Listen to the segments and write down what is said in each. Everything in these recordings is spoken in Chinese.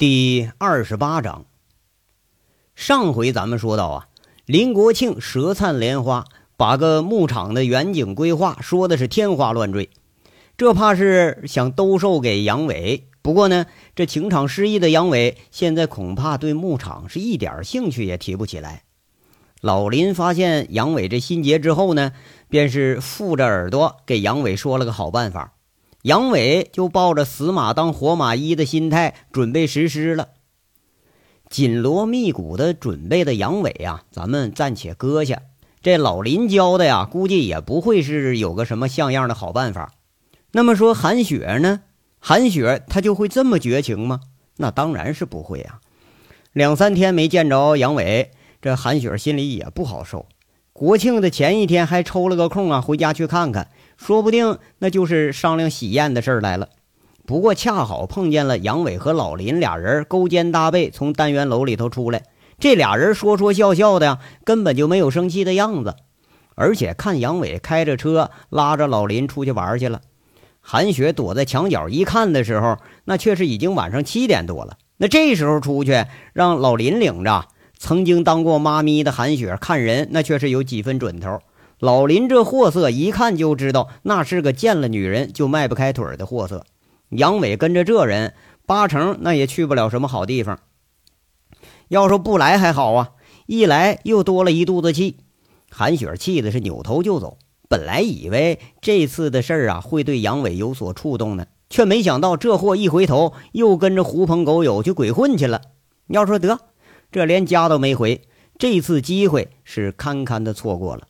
第二十八章。上回咱们说到啊，林国庆舌灿莲花，把个牧场的远景规划说的是天花乱坠，这怕是想兜售给杨伟。不过呢，这情场失意的杨伟现在恐怕对牧场是一点兴趣也提不起来。老林发现杨伟这心结之后呢，便是附着耳朵给杨伟说了个好办法。杨伟就抱着死马当活马医的心态准备实施了，紧锣密鼓的准备的杨伟啊，咱们暂且搁下。这老林教的呀，估计也不会是有个什么像样的好办法。那么说韩雪呢？韩雪她就会这么绝情吗？那当然是不会啊。两三天没见着杨伟，这韩雪心里也不好受。国庆的前一天还抽了个空啊，回家去看看。说不定那就是商量喜宴的事儿来了，不过恰好碰见了杨伟和老林俩人勾肩搭背从单元楼里头出来，这俩人说说笑笑的呀，根本就没有生气的样子。而且看杨伟开着车拉着老林出去玩去了，韩雪躲在墙角一看的时候，那却是已经晚上七点多了。那这时候出去让老林领着，曾经当过妈咪的韩雪看人那却是有几分准头。老林这货色一看就知道，那是个见了女人就迈不开腿的货色。杨伟跟着这人，八成那也去不了什么好地方。要说不来还好啊，一来又多了一肚子气。韩雪气的是扭头就走。本来以为这次的事儿啊会对杨伟有所触动呢，却没想到这货一回头又跟着狐朋狗友去鬼混去了。要说得，这连家都没回，这次机会是堪堪的错过了。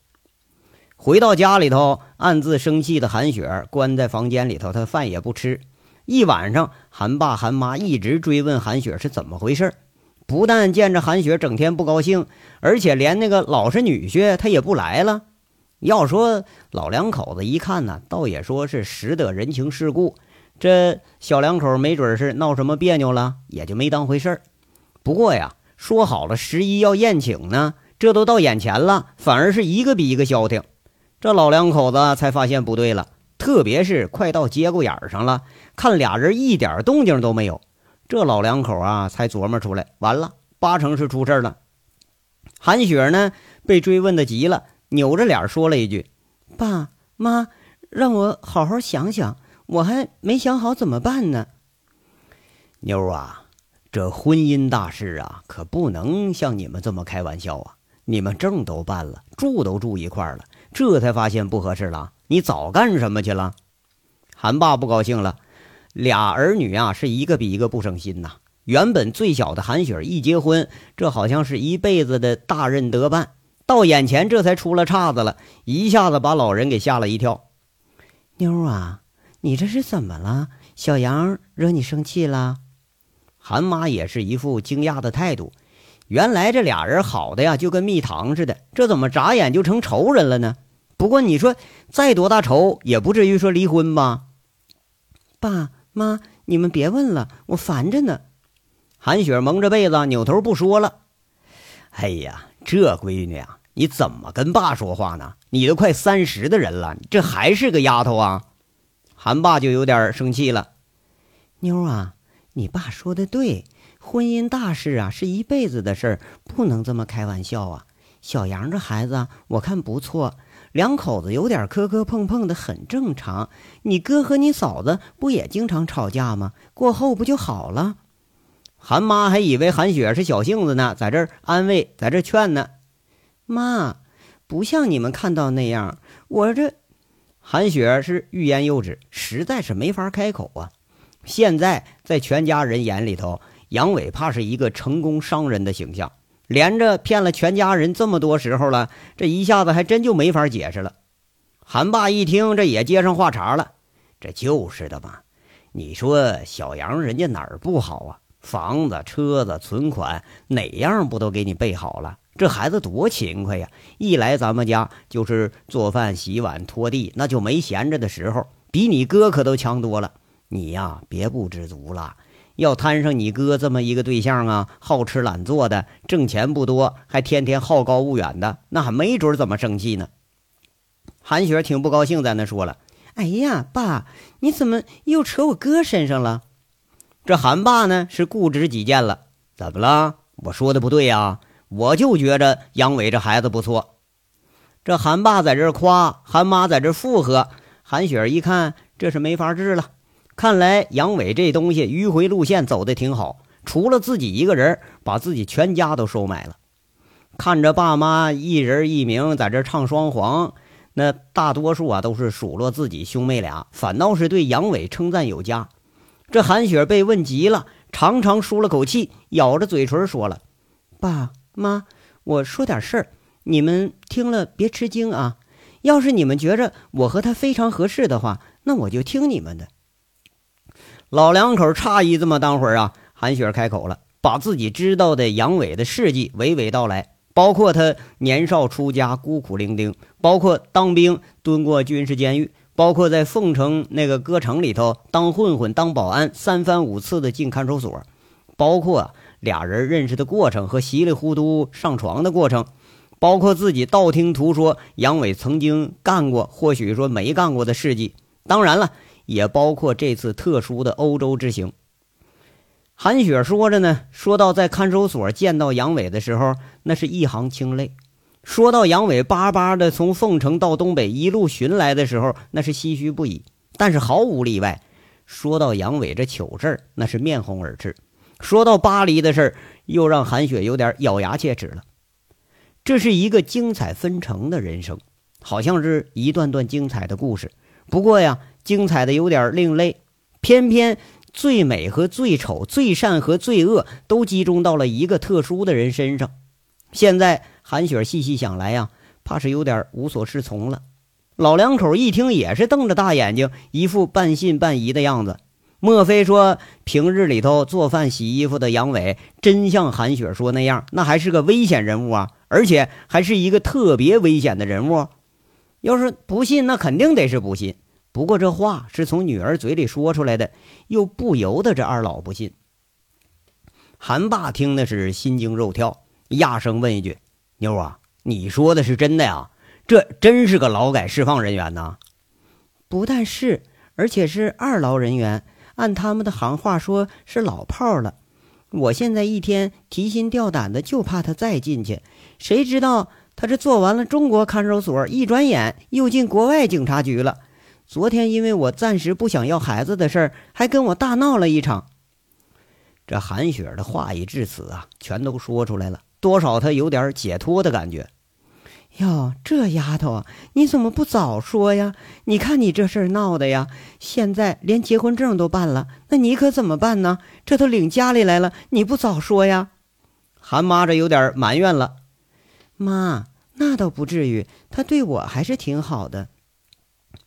回到家里头，暗自生气的韩雪关在房间里头，她饭也不吃。一晚上，韩爸韩妈一直追问韩雪是怎么回事不但见着韩雪整天不高兴，而且连那个老实女婿他也不来了。要说老两口子一看呢，倒也说是识得人情世故。这小两口没准是闹什么别扭了，也就没当回事不过呀，说好了十一要宴请呢，这都到眼前了，反而是一个比一个消停。这老两口子才发现不对了，特别是快到节骨眼上了，看俩人一点动静都没有，这老两口啊才琢磨出来，完了，八成是出事了。韩雪呢，被追问的急了，扭着脸说了一句：“爸妈，让我好好想想，我还没想好怎么办呢。”妞啊，这婚姻大事啊，可不能像你们这么开玩笑啊！你们证都办了，住都住一块了。这才发现不合适了，你早干什么去了？韩爸不高兴了，俩儿女啊是一个比一个不省心呐。原本最小的韩雪一结婚，这好像是一辈子的大任得办，到眼前这才出了岔子了，一下子把老人给吓了一跳。妞啊，你这是怎么了？小杨惹你生气了？韩妈也是一副惊讶的态度。原来这俩人好的呀，就跟蜜糖似的，这怎么眨眼就成仇人了呢？不过你说再多大仇，也不至于说离婚吧？爸妈，你们别问了，我烦着呢。韩雪蒙着被子，扭头不说了。哎呀，这闺女啊，你怎么跟爸说话呢？你都快三十的人了，这还是个丫头啊？韩爸就有点生气了。妞啊，你爸说的对。婚姻大事啊，是一辈子的事儿，不能这么开玩笑啊！小杨这孩子，我看不错，两口子有点磕磕碰碰的很正常。你哥和你嫂子不也经常吵架吗？过后不就好了？韩妈还以为韩雪是小性子呢，在这儿安慰，在这儿劝呢。妈，不像你们看到那样，我这……韩雪是欲言又止，实在是没法开口啊。现在在全家人眼里头。杨伟怕是一个成功商人的形象，连着骗了全家人这么多时候了，这一下子还真就没法解释了。韩爸一听，这也接上话茬了：“这就是的嘛，你说小杨人家哪儿不好啊？房子、车子、存款，哪样不都给你备好了？这孩子多勤快呀！一来咱们家就是做饭、洗碗、拖地，那就没闲着的时候，比你哥可都强多了。你呀，别不知足了。”要摊上你哥这么一个对象啊，好吃懒做的，挣钱不多，还天天好高骛远的，那还没准怎么生气呢。韩雪挺不高兴，在那说了：“哎呀，爸，你怎么又扯我哥身上了？”这韩爸呢是固执己见了，怎么了？我说的不对呀，我就觉着杨伟这孩子不错。这韩爸在这夸，韩妈在这附和。韩雪一看，这是没法治了。看来杨伟这东西迂回路线走的挺好，除了自己一个人，把自己全家都收买了。看着爸妈一人一名在这唱双簧，那大多数啊都是数落自己兄妹俩，反倒是对杨伟称赞有加。这韩雪被问急了，长长舒了口气，咬着嘴唇说了：“爸妈，我说点事儿，你们听了别吃惊啊。要是你们觉着我和他非常合适的话，那我就听你们的。”老两口诧异这么当会儿啊，韩雪开口了，把自己知道的杨伟的事迹娓娓道来，包括他年少出家孤苦伶仃，包括当兵蹲过军事监狱。包括在凤城那个歌城里头当混混、当保安，三番五次的进看守所，包括俩人认识的过程和稀里糊涂上床的过程，包括自己道听途说杨伟曾经干过，或许说没干过的事迹，当然了，也包括这次特殊的欧洲之行。韩雪说着呢，说到在看守所见到杨伟的时候，那是一行清泪。说到杨伟巴巴的从凤城到东北一路寻来的时候，那是唏嘘不已。但是毫无例外，说到杨伟这糗事儿，那是面红耳赤。说到巴黎的事儿，又让韩雪有点咬牙切齿了。这是一个精彩纷呈的人生，好像是一段段精彩的故事。不过呀，精彩的有点另类，偏偏最美和最丑、最善和最恶，都集中到了一个特殊的人身上。现在。韩雪细细想来呀，怕是有点无所适从了。老两口一听，也是瞪着大眼睛，一副半信半疑的样子。莫非说平日里头做饭洗衣服的杨伟，真像韩雪说那样，那还是个危险人物啊？而且还是一个特别危险的人物。要是不信，那肯定得是不信。不过这话是从女儿嘴里说出来的，又不由得这二老不信。韩爸听的是心惊肉跳，压声问一句。妞啊，你说的是真的呀？这真是个劳改释放人员呐！不但是，而且是二劳人员。按他们的行话说，是老炮了。我现在一天提心吊胆的，就怕他再进去。谁知道他这做完了中国看守所，一转眼又进国外警察局了。昨天因为我暂时不想要孩子的事儿，还跟我大闹了一场。这韩雪的话已至此啊，全都说出来了。多少她有点解脱的感觉。哟，这丫头啊，你怎么不早说呀？你看你这事儿闹的呀，现在连结婚证都办了，那你可怎么办呢？这都领家里来了，你不早说呀？韩妈这有点埋怨了。妈，那倒不至于，他对我还是挺好的。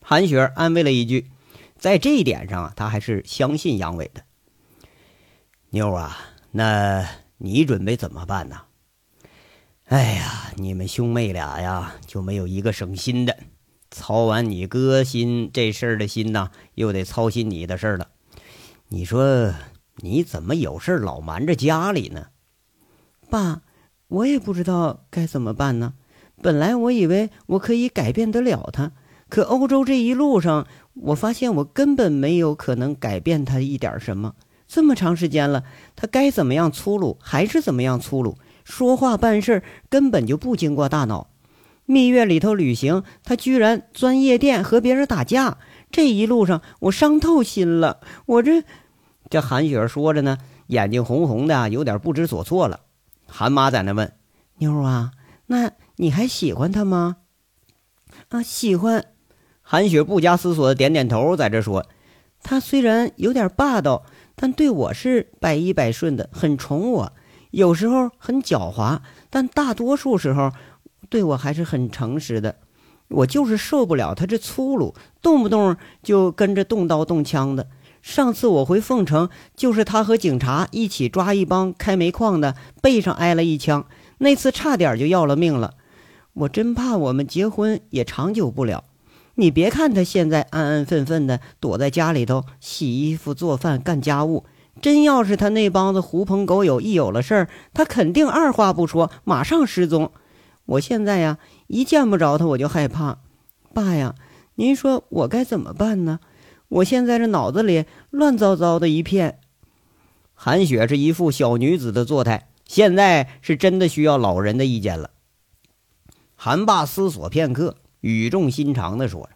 韩雪安慰了一句，在这一点上啊，他还是相信杨伟的。妞啊，那你准备怎么办呢？哎呀，你们兄妹俩呀，就没有一个省心的。操完你哥心这事儿的心呐，又得操心你的事儿了。你说你怎么有事老瞒着家里呢？爸，我也不知道该怎么办呢。本来我以为我可以改变得了他，可欧洲这一路上，我发现我根本没有可能改变他一点什么。这么长时间了，他该怎么样粗鲁还是怎么样粗鲁。说话办事根本就不经过大脑，蜜月里头旅行，他居然钻夜店和别人打架。这一路上我伤透心了。我这……这韩雪说着呢，眼睛红红的，有点不知所措了。韩妈在那问：“妞啊，那你还喜欢他吗？”啊，喜欢。韩雪不加思索的点点头，在这说：“他虽然有点霸道，但对我是百依百顺的，很宠我。”有时候很狡猾，但大多数时候对我还是很诚实的。我就是受不了他这粗鲁，动不动就跟着动刀动枪的。上次我回凤城，就是他和警察一起抓一帮开煤矿的，背上挨了一枪，那次差点就要了命了。我真怕我们结婚也长久不了。你别看他现在安安分分的躲在家里头洗衣服、做饭、干家务。真要是他那帮子狐朋狗友一有了事儿，他肯定二话不说，马上失踪。我现在呀，一见不着他我就害怕。爸呀，您说我该怎么办呢？我现在这脑子里乱糟糟的一片。韩雪是一副小女子的作态，现在是真的需要老人的意见了。韩爸思索片刻，语重心长地说：“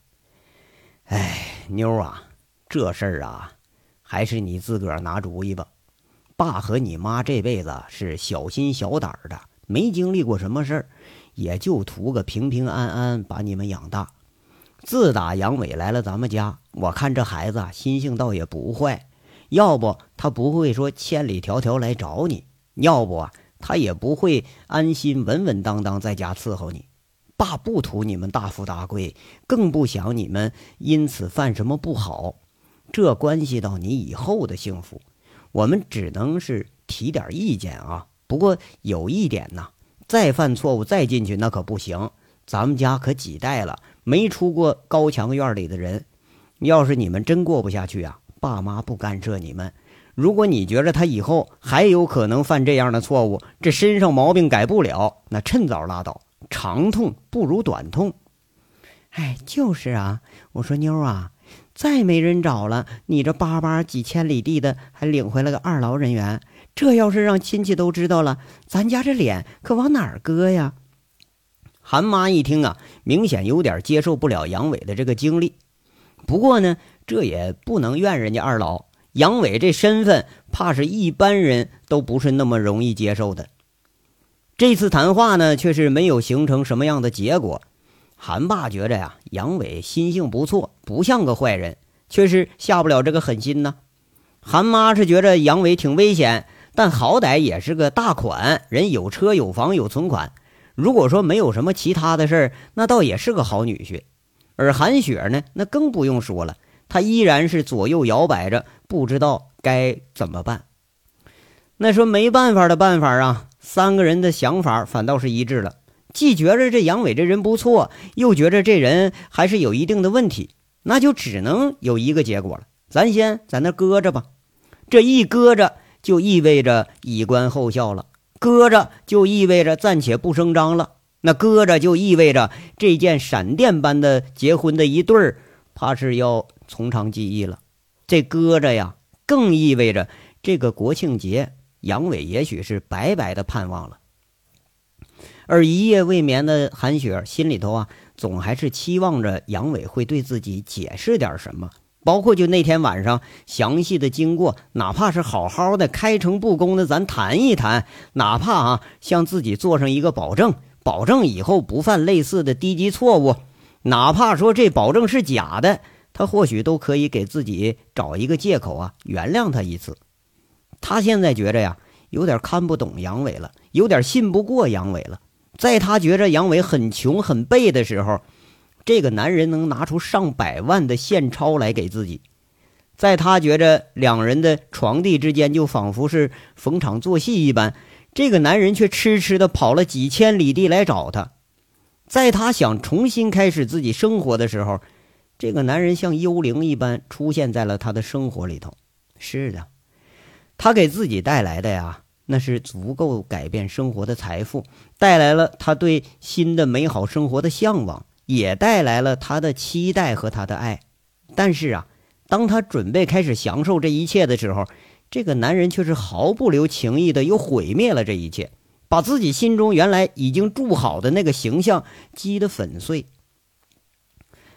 哎，妞啊，这事儿啊，还是你自个儿拿主意吧。爸和你妈这辈子是小心小胆儿的，没经历过什么事儿，也就图个平平安安把你们养大。自打杨伟来了咱们家，我看这孩子心性倒也不坏，要不他不会说千里迢迢来找你，要不啊，他也不会安心稳稳当当在家伺候你。”爸不图你们大富大贵，更不想你们因此犯什么不好，这关系到你以后的幸福。我们只能是提点意见啊。不过有一点呢，再犯错误再进去那可不行。咱们家可几代了没出过高墙院里的人，要是你们真过不下去啊，爸妈不干涉你们。如果你觉着他以后还有可能犯这样的错误，这身上毛病改不了，那趁早拉倒。长痛不如短痛，哎，就是啊。我说妞啊，再没人找了，你这巴巴几千里地的还领回来个二劳人员，这要是让亲戚都知道了，咱家这脸可往哪儿搁呀？韩妈一听啊，明显有点接受不了杨伟的这个经历。不过呢，这也不能怨人家二老，杨伟这身份，怕是一般人都不是那么容易接受的。这次谈话呢，却是没有形成什么样的结果。韩爸觉着呀，杨伟心性不错，不像个坏人，却是下不了这个狠心呢。韩妈是觉着杨伟挺危险，但好歹也是个大款人，有车有房有存款。如果说没有什么其他的事儿，那倒也是个好女婿。而韩雪呢，那更不用说了，她依然是左右摇摆着，不知道该怎么办。那说没办法的办法啊。三个人的想法反倒是一致了，既觉着这杨伟这人不错，又觉着这人还是有一定的问题，那就只能有一个结果了。咱先在那搁着吧，这一搁着就意味着以观后效了，搁着就意味着暂且不声张了，那搁着就意味着这件闪电般的结婚的一对儿，怕是要从长计议了。这搁着呀，更意味着这个国庆节。杨伟也许是白白的盼望了，而一夜未眠的韩雪心里头啊，总还是期望着杨伟会对自己解释点什么，包括就那天晚上详细的经过，哪怕是好好的开诚布公的咱谈一谈，哪怕啊向自己做上一个保证，保证以后不犯类似的低级错误，哪怕说这保证是假的，他或许都可以给自己找一个借口啊，原谅他一次。他现在觉着呀，有点看不懂杨伟了，有点信不过杨伟了。在他觉着杨伟很穷很背的时候，这个男人能拿出上百万的现钞来给自己；在他觉着两人的床地之间就仿佛是逢场作戏一般，这个男人却痴痴的跑了几千里地来找他；在他想重新开始自己生活的时候，这个男人像幽灵一般出现在了他的生活里头。是的。他给自己带来的呀，那是足够改变生活的财富，带来了他对新的美好生活的向往，也带来了他的期待和他的爱。但是啊，当他准备开始享受这一切的时候，这个男人却是毫不留情意的又毁灭了这一切，把自己心中原来已经筑好的那个形象击得粉碎。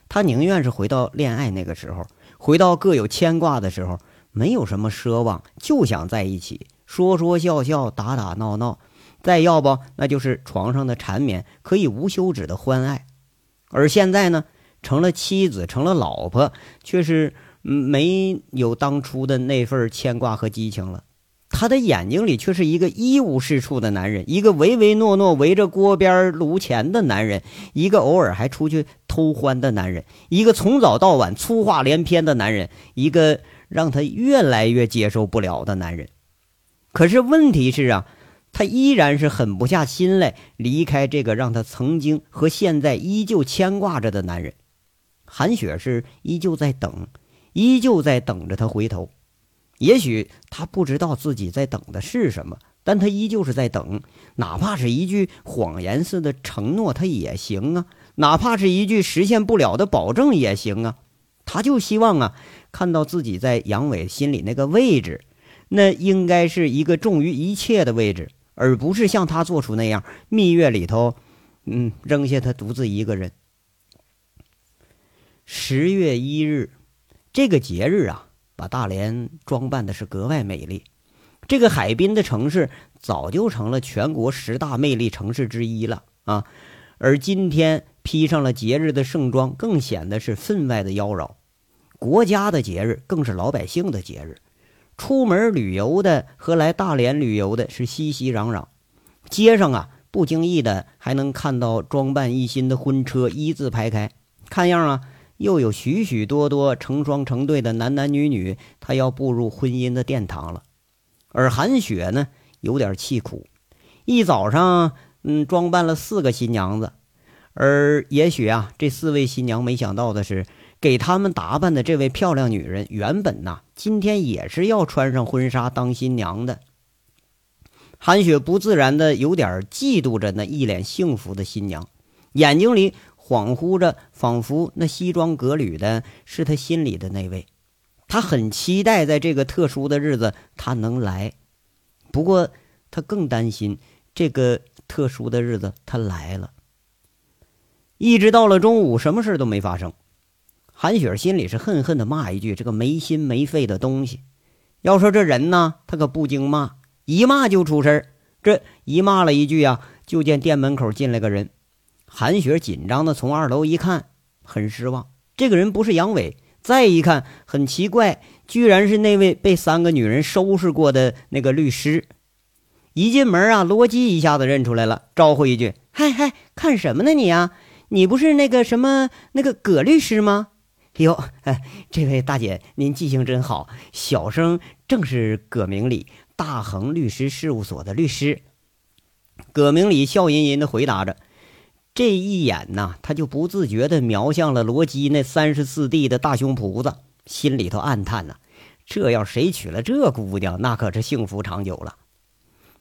他宁愿是回到恋爱那个时候，回到各有牵挂的时候。没有什么奢望，就想在一起说说笑笑、打打闹闹，再要不那就是床上的缠绵，可以无休止的欢爱。而现在呢，成了妻子，成了老婆，却是没有当初的那份牵挂和激情了。他的眼睛里却是一个一无是处的男人，一个唯唯诺诺围着锅边炉前的男人，一个偶尔还出去偷欢的男人，一个从早到晚粗话连篇的男人，一个。让他越来越接受不了的男人，可是问题是啊，他依然是狠不下心来离开这个让他曾经和现在依旧牵挂着的男人。韩雪是依旧在等，依旧在等着他回头。也许他不知道自己在等的是什么，但他依旧是在等，哪怕是一句谎言似的承诺，他也行啊；哪怕是一句实现不了的保证也行啊。他就希望啊。看到自己在杨伟心里那个位置，那应该是一个重于一切的位置，而不是像他做出那样蜜月里头，嗯，扔下他独自一个人。十月一日，这个节日啊，把大连装扮的是格外美丽。这个海滨的城市早就成了全国十大魅力城市之一了啊！而今天披上了节日的盛装，更显得是分外的妖娆。国家的节日更是老百姓的节日，出门旅游的和来大连旅游的是熙熙攘攘。街上啊，不经意的还能看到装扮一新的婚车一字排开，看样啊，又有许许多多成双成对的男男女女，他要步入婚姻的殿堂了。而韩雪呢，有点气苦，一早上，嗯，装扮了四个新娘子，而也许啊，这四位新娘没想到的是，给他们打扮的这位漂亮女人，原本呐，今天也是要穿上婚纱当新娘的。韩雪不自然的有点嫉妒着那一脸幸福的新娘，眼睛里恍惚着，仿佛那西装革履的是她心里的那位。他很期待在这个特殊的日子他能来，不过他更担心这个特殊的日子他来了。一直到了中午，什么事都没发生。韩雪心里是恨恨的骂一句：“这个没心没肺的东西！”要说这人呢，他可不经骂，一骂就出事这一骂了一句啊，就见店门口进来个人。韩雪紧张的从二楼一看，很失望，这个人不是杨伟。再一看，很奇怪，居然是那位被三个女人收拾过的那个律师。一进门啊，罗辑一下子认出来了，招呼一句：“嗨嗨，看什么呢你啊？你不是那个什么那个葛律师吗？”哟，这位大姐，您记性真好，小生正是葛明礼，大恒律师事务所的律师。葛明礼笑吟吟的回答着。这一眼呐，他就不自觉的瞄向了罗辑那三十四 D 的大胸脯子，心里头暗叹呐：这要谁娶了这姑娘，那可是幸福长久了。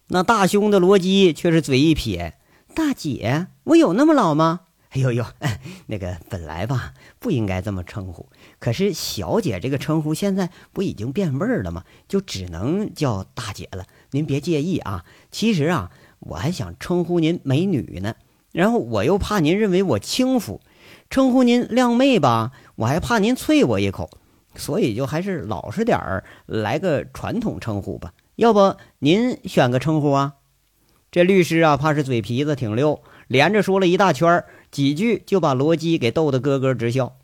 那大胸的罗辑却是嘴一撇：“大姐，我有那么老吗？”“哎呦呦，那个本来吧，不应该这么称呼。可是小姐这个称呼现在不已经变味儿了吗？就只能叫大姐了。您别介意啊。其实啊，我还想称呼您美女呢。”然后我又怕您认为我轻浮，称呼您靓妹吧，我还怕您啐我一口，所以就还是老实点儿，来个传统称呼吧。要不您选个称呼啊？这律师啊，怕是嘴皮子挺溜，连着说了一大圈儿几句就把罗辑给逗得咯咯直笑。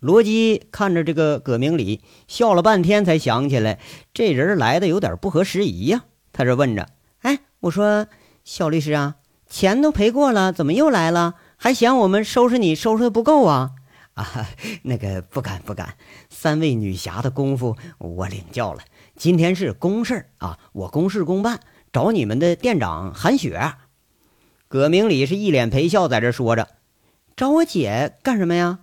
罗辑看着这个葛明礼，笑了半天，才想起来这人来的有点不合时宜呀。他这问着：“哎，我说小律师啊。”钱都赔过了，怎么又来了？还嫌我们收拾你收拾的不够啊？啊，那个不敢不敢，三位女侠的功夫我领教了。今天是公事啊，我公事公办，找你们的店长韩雪。葛明礼是一脸陪笑在这说着，找我姐干什么呀？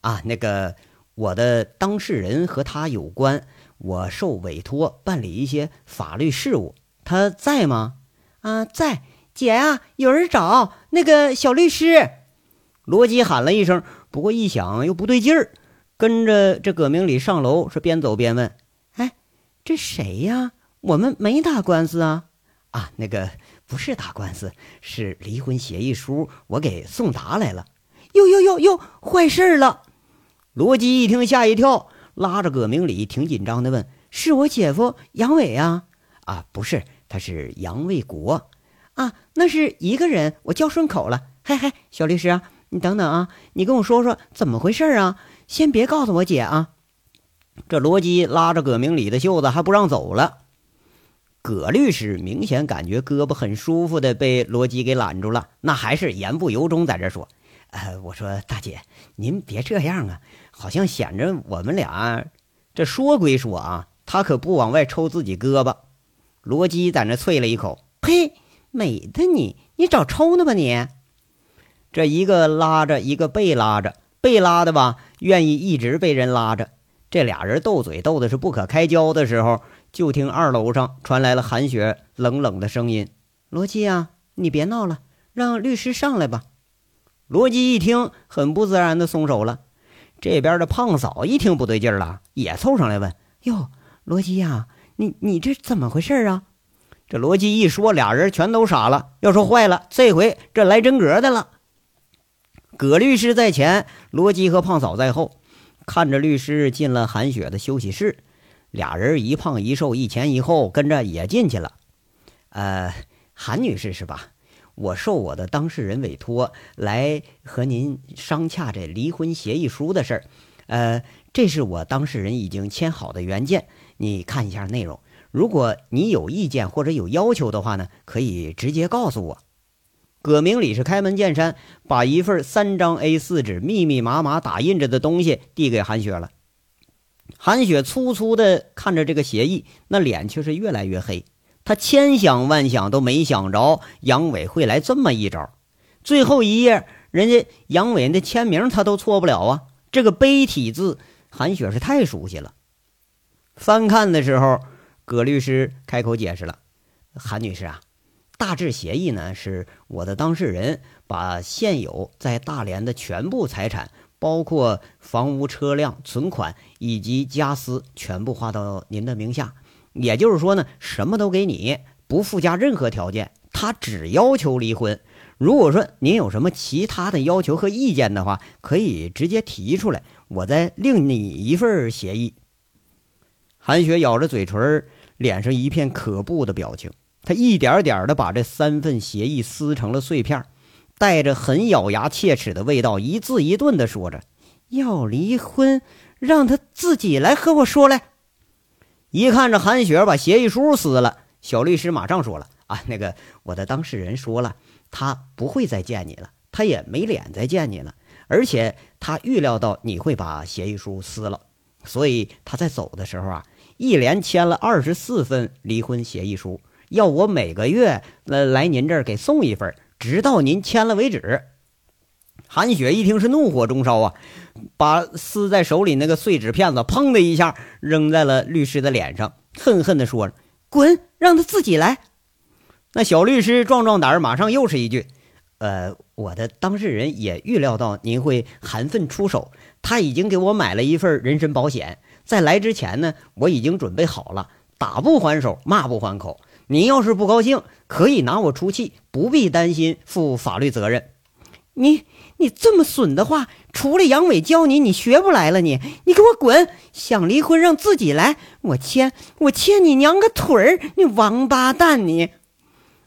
啊，那个我的当事人和他有关，我受委托办理一些法律事务，他在吗？啊，在。姐啊，有人找那个小律师。罗辑喊了一声，不过一想又不对劲儿，跟着这葛明礼上楼，是边走边问：“哎，这谁呀？我们没打官司啊？啊，那个不是打官司，是离婚协议书，我给送达来了。哟哟哟哟，坏事了！”罗辑一听吓一跳，拉着葛明礼，挺紧张的问：“是我姐夫杨伟啊？啊，不是，他是杨卫国。”啊，那是一个人，我叫顺口了。嗨嗨，小律师啊，你等等啊，你跟我说说怎么回事啊？先别告诉我姐啊。这罗辑拉着葛明礼的袖子，还不让走了。葛律师明显感觉胳膊很舒服的被罗辑给揽住了，那还是言不由衷在这说：“呃，我说大姐，您别这样啊，好像显着我们俩这说归说啊，他可不往外抽自己胳膊。”罗辑在那啐了一口：“呸！”美的你，你找抽呢吧你？这一个拉着，一个被拉着，被拉的吧，愿意一直被人拉着。这俩人斗嘴斗的是不可开交的时候，就听二楼上传来了韩雪冷冷的声音：“罗辑啊，你别闹了，让律师上来吧。”罗辑一听，很不自然的松手了。这边的胖嫂一听不对劲了，也凑上来问：“哟，罗辑呀，你你这怎么回事啊？这罗辑一说，俩人全都傻了。要说坏了，这回这来真格的了。葛律师在前，罗辑和胖嫂在后，看着律师进了韩雪的休息室，俩人一胖一瘦，一前一后，跟着也进去了。呃，韩女士是吧？我受我的当事人委托来和您商洽这离婚协议书的事儿。呃，这是我当事人已经签好的原件，你看一下内容。如果你有意见或者有要求的话呢，可以直接告诉我。葛明礼是开门见山，把一份三张 A 四纸密密麻麻打印着的东西递给韩雪了。韩雪粗粗的看着这个协议，那脸却是越来越黑。他千想万想都没想着杨伟会来这么一招。最后一页，人家杨伟的签名他都错不了啊！这个碑体字，韩雪是太熟悉了。翻看的时候，葛律师开口解释了：“韩女士啊。”大致协议呢，是我的当事人把现有在大连的全部财产，包括房屋、车辆、存款以及家私，全部划到您的名下。也就是说呢，什么都给你，不附加任何条件。他只要求离婚。如果说您有什么其他的要求和意见的话，可以直接提出来，我再另拟一份协议。韩雪咬着嘴唇，脸上一片可怖的表情。他一点点的把这三份协议撕成了碎片，带着很咬牙切齿的味道，一字一顿的说着：“要离婚，让他自己来和我说来。”一看着韩雪把协议书撕了，小律师马上说了：“啊，那个我的当事人说了，他不会再见你了，他也没脸再见你了，而且他预料到你会把协议书撕了，所以他在走的时候啊，一连签了二十四份离婚协议书。”要我每个月来来您这儿给送一份，直到您签了为止。韩雪一听是怒火中烧啊，把撕在手里那个碎纸片子砰的一下扔在了律师的脸上，恨恨地说：“滚，让他自己来。”那小律师壮壮胆儿，马上又是一句：“呃，我的当事人也预料到您会含愤出手，他已经给我买了一份人身保险，在来之前呢，我已经准备好了，打不还手，骂不还口。”您要是不高兴，可以拿我出气，不必担心负法律责任。你你这么损的话，除了杨伟教你，你学不来了。你你给我滚！想离婚让自己来，我牵我牵你娘个腿儿！你王八蛋！你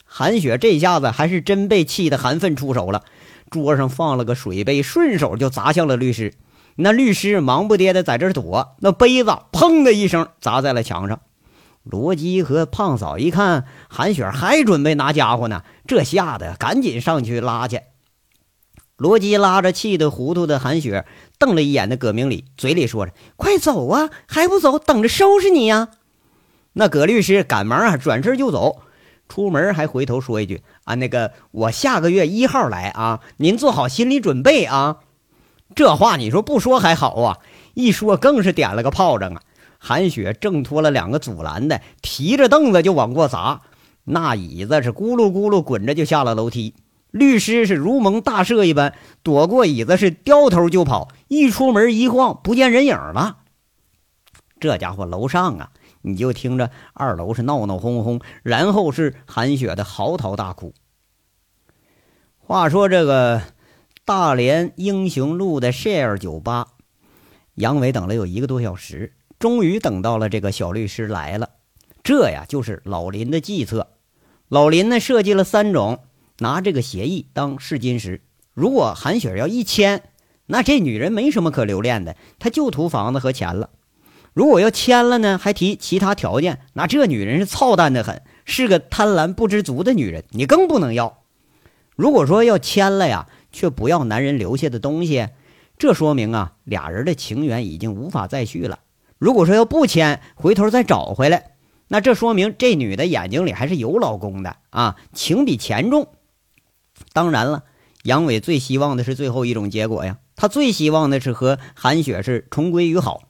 韩雪这下子还是真被气得含愤出手了，桌上放了个水杯，顺手就砸向了律师。那律师忙不迭的在这躲，那杯子砰的一声砸在了墙上。罗基和胖嫂一看韩雪还准备拿家伙呢，这吓得赶紧上去拉去。罗基拉着气得糊涂的韩雪，瞪了一眼那葛明礼，嘴里说着：“快走啊，还不走，等着收拾你呀！”那葛律师赶忙啊，转身就走，出门还回头说一句：“啊，那个我下个月一号来啊，您做好心理准备啊。”这话你说不说还好啊，一说更是点了个炮仗啊。韩雪挣脱了两个阻拦的，提着凳子就往过砸，那椅子是咕噜咕噜滚着就下了楼梯。律师是如蒙大赦一般，躲过椅子是掉头就跑，一出门一晃不见人影了。这家伙楼上啊，你就听着二楼是闹闹哄哄，然后是韩雪的嚎啕大哭。话说这个大连英雄路的 share 酒吧，杨伟等了有一个多小时。终于等到了这个小律师来了，这呀就是老林的计策。老林呢设计了三种，拿这个协议当试金石。如果韩雪要一签，那这女人没什么可留恋的，她就图房子和钱了。如果要签了呢，还提其他条件，那这女人是操蛋的很，是个贪婪不知足的女人，你更不能要。如果说要签了呀，却不要男人留下的东西，这说明啊，俩人的情缘已经无法再续了。如果说要不签，回头再找回来，那这说明这女的眼睛里还是有老公的啊，情比钱重。当然了，杨伟最希望的是最后一种结果呀，他最希望的是和韩雪是重归于好。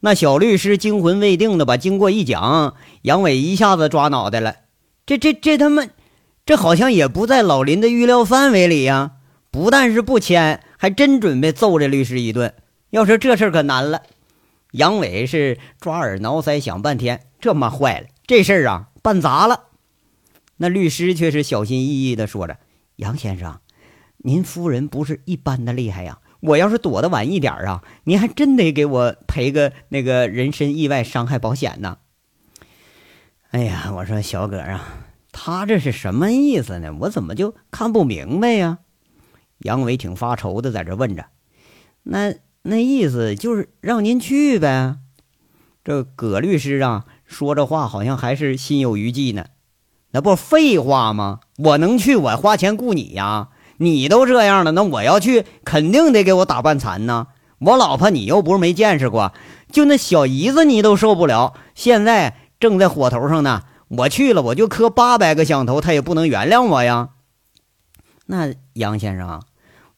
那小律师惊魂未定的把经过一讲，杨伟一下子抓脑袋了，这这这他妈，这好像也不在老林的预料范围里呀！不但是不签，还真准备揍这律师一顿。要说这事可难了。杨伟是抓耳挠腮想半天，这妈坏了，这事儿啊办砸了。那律师却是小心翼翼的说着：“杨先生，您夫人不是一般的厉害呀。我要是躲得晚一点啊，您还真得给我赔个那个人身意外伤害保险呢。”哎呀，我说小葛啊，他这是什么意思呢？我怎么就看不明白呀？杨伟挺发愁的，在这问着：“那那意思就是让您去呗？”这葛律师啊，说这话好像还是心有余悸呢。那不废话吗？我能去，我花钱雇你呀。你都这样了，那我要去，肯定得给我打半残呢。我老婆你又不是没见识过，就那小姨子你都受不了，现在正在火头上呢。我去了，我就磕八百个响头，他也不能原谅我呀。那杨先生，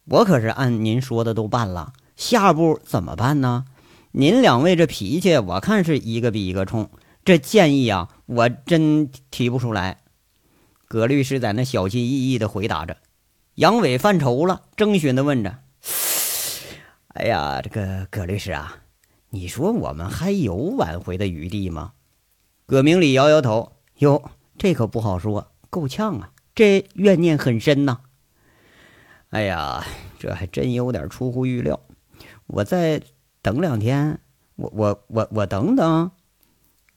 我可是按您说的都办了，下步怎么办呢？您两位这脾气，我看是一个比一个冲。这建议啊，我真提不出来。葛律师在那小心翼翼的回答着。杨伟犯愁了，征询的问着：“哎呀，这个葛律师啊，你说我们还有挽回的余地吗？”葛明礼摇摇头：“哟，这可不好说，够呛啊，这怨念很深呐。”哎呀，这还真有点出乎预料。我再等两天，我我我我等等。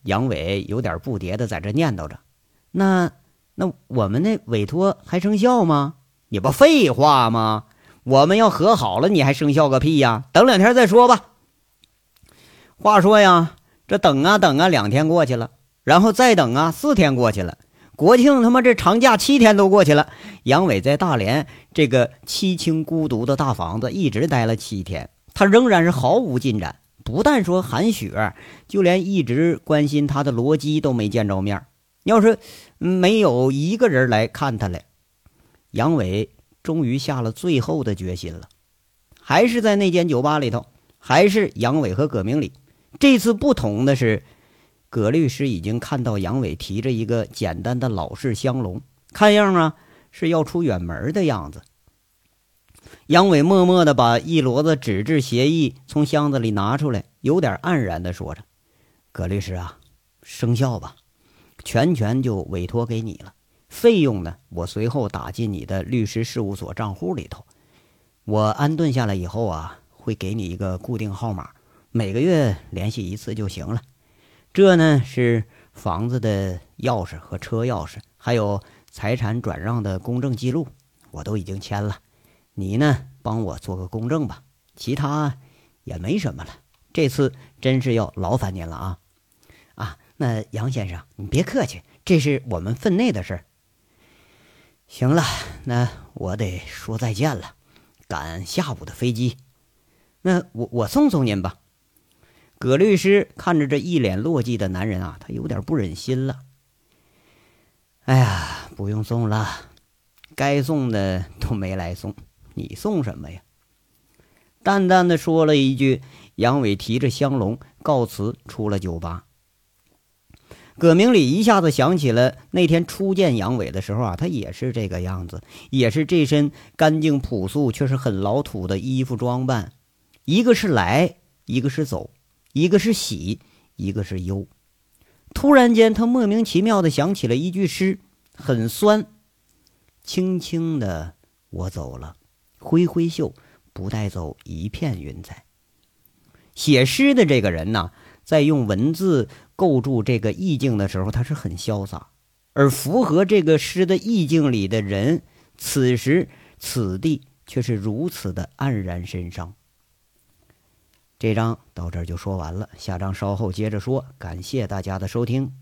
杨伟有点不迭的在这念叨着：“那那我们那委托还生效吗？你不废话吗？我们要和好了，你还生效个屁呀！等两天再说吧。”话说呀，这等啊等啊，两天过去了，然后再等啊，四天过去了，国庆他妈这长假七天都过去了。杨伟在大连这个凄清孤独的大房子一直待了七天，他仍然是毫无进展。不但说韩雪，就连一直关心他的罗基都没见着面。要是没有一个人来看他来，杨伟终于下了最后的决心了。还是在那间酒吧里头，还是杨伟和葛明礼。这次不同的是，葛律师已经看到杨伟提着一个简单的老式香笼，看样啊是要出远门的样子。杨伟默默地把一摞子纸质协议从箱子里拿出来，有点黯然地说着：“葛律师啊，生效吧，全权就委托给你了。费用呢，我随后打进你的律师事务所账户里头。我安顿下来以后啊，会给你一个固定号码，每个月联系一次就行了。这呢是房子的钥匙和车钥匙，还有财产转让的公证记录，我都已经签了。”你呢，帮我做个公证吧，其他也没什么了。这次真是要劳烦您了啊！啊，那杨先生，你别客气，这是我们分内的事儿。行了，那我得说再见了，赶下午的飞机。那我我送送您吧。葛律师看着这一脸落寂的男人啊，他有点不忍心了。哎呀，不用送了，该送的都没来送。你送什么呀？淡淡的说了一句。杨伟提着香笼告辞，出了酒吧。葛明礼一下子想起了那天初见杨伟的时候啊，他也是这个样子，也是这身干净朴素却是很老土的衣服装扮。一个是来，一个是走，一个是喜，一个是忧。突然间，他莫名其妙的想起了一句诗，很酸：“轻轻的，我走了。”挥挥袖，不带走一片云彩。写诗的这个人呢，在用文字构筑这个意境的时候，他是很潇洒；而符合这个诗的意境里的人，此时此地却是如此的黯然神伤。这章到这儿就说完了，下章稍后接着说。感谢大家的收听。